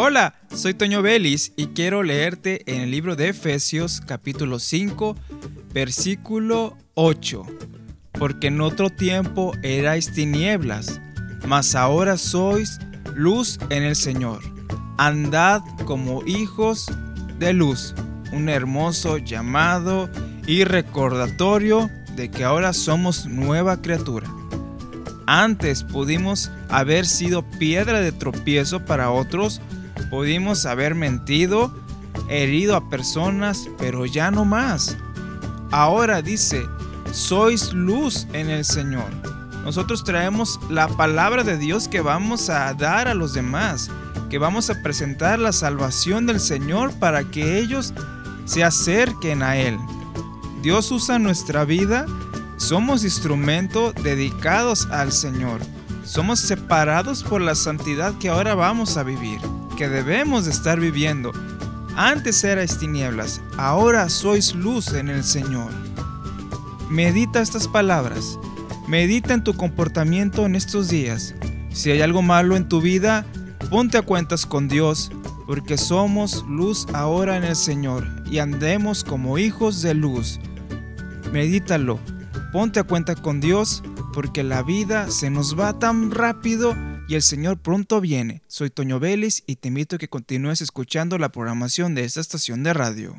Hola, soy Toño Vélez y quiero leerte en el libro de Efesios capítulo 5, versículo 8. Porque en otro tiempo erais tinieblas, mas ahora sois luz en el Señor. Andad como hijos de luz. Un hermoso llamado y recordatorio de que ahora somos nueva criatura. Antes pudimos haber sido piedra de tropiezo para otros, Pudimos haber mentido, herido a personas, pero ya no más. Ahora dice, sois luz en el Señor. Nosotros traemos la palabra de Dios que vamos a dar a los demás, que vamos a presentar la salvación del Señor para que ellos se acerquen a Él. Dios usa nuestra vida, somos instrumentos dedicados al Señor. Somos separados por la santidad que ahora vamos a vivir que debemos de estar viviendo. Antes erais tinieblas, ahora sois luz en el Señor. Medita estas palabras. Medita en tu comportamiento en estos días. Si hay algo malo en tu vida, ponte a cuentas con Dios, porque somos luz ahora en el Señor y andemos como hijos de luz. Medítalo. Ponte a cuenta con Dios, porque la vida se nos va tan rápido y el Señor pronto viene. Soy Toño Vélez y te invito a que continúes escuchando la programación de esta estación de radio.